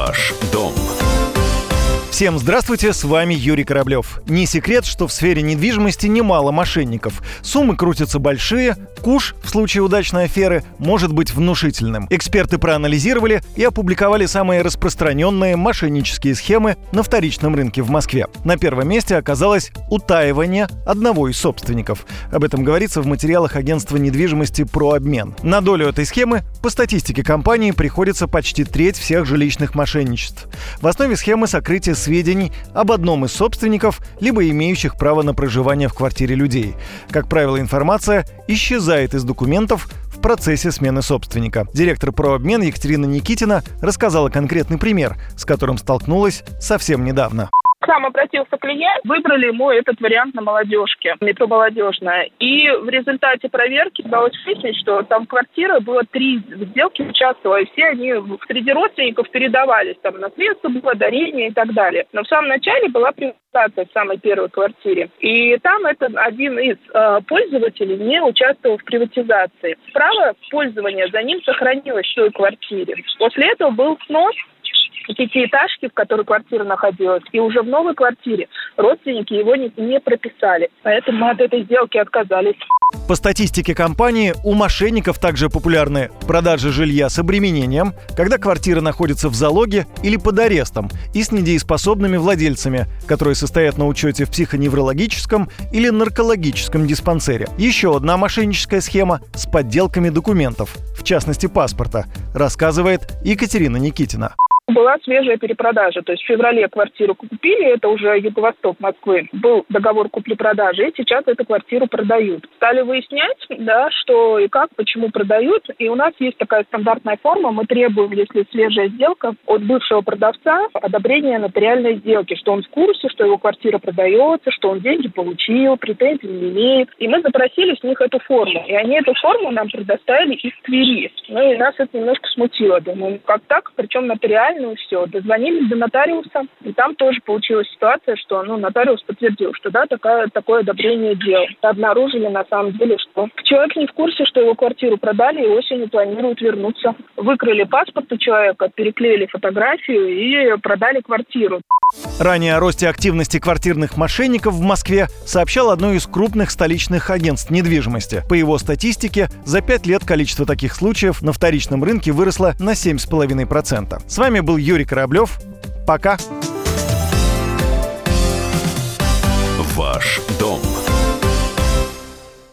Ваш дом. Всем здравствуйте, с вами Юрий Кораблев. Не секрет, что в сфере недвижимости немало мошенников. Суммы крутятся большие, куш в случае удачной аферы может быть внушительным. Эксперты проанализировали и опубликовали самые распространенные мошеннические схемы на вторичном рынке в Москве. На первом месте оказалось утаивание одного из собственников. Об этом говорится в материалах агентства недвижимости «Прообмен». На долю этой схемы, по статистике компании, приходится почти треть всех жилищных мошенничеств. В основе схемы сокрытие сведений об одном из собственников, либо имеющих право на проживание в квартире людей. Как правило, информация исчезает из документов в процессе смены собственника. Директор прообмен Екатерина Никитина рассказала конкретный пример, с которым столкнулась совсем недавно. К нам обратился клиент, выбрали ему этот вариант на молодежке, метро молодежная. И в результате проверки удалось выяснить, что там квартира было три сделки участвовало, и все они среди родственников передавались, там наследство было, дарение и так далее. Но в самом начале была приватизация в самой первой квартире. И там этот один из э, пользователей не участвовал в приватизации. Право пользования за ним сохранилось в той квартире. После этого был снос пятиэтажки, в которой квартира находилась, и уже в новой квартире родственники его не, не прописали. Поэтому мы от этой сделки отказались. По статистике компании, у мошенников также популярны продажи жилья с обременением, когда квартира находится в залоге или под арестом, и с недееспособными владельцами, которые состоят на учете в психоневрологическом или наркологическом диспансере. Еще одна мошенническая схема с подделками документов, в частности паспорта, рассказывает Екатерина Никитина была свежая перепродажа. То есть в феврале квартиру купили, это уже юго-восток Москвы. Был договор купли-продажи, и сейчас эту квартиру продают. Стали выяснять, да, что и как, почему продают. И у нас есть такая стандартная форма. Мы требуем, если свежая сделка, от бывшего продавца одобрения нотариальной сделки, что он в курсе, что его квартира продается, что он деньги получил, претензий не имеет. И мы запросили с них эту форму. И они эту форму нам предоставили из Твери. Ну и нас это немножко смутило. Думаю, как так? Причем нотариально ну все. Дозвонились до нотариуса, и там тоже получилась ситуация, что ну, нотариус подтвердил, что да, такое, такое одобрение дел. Обнаружили на самом деле, что человек не в курсе, что его квартиру продали и осенью планируют вернуться. Выкрали паспорт у человека, переклеили фотографию и продали квартиру. Ранее о росте активности квартирных мошенников в Москве сообщал одно из крупных столичных агентств недвижимости. По его статистике, за пять лет количество таких случаев на вторичном рынке выросло на 7,5%. С вами был Юрий Кораблев. Пока. Ваш дом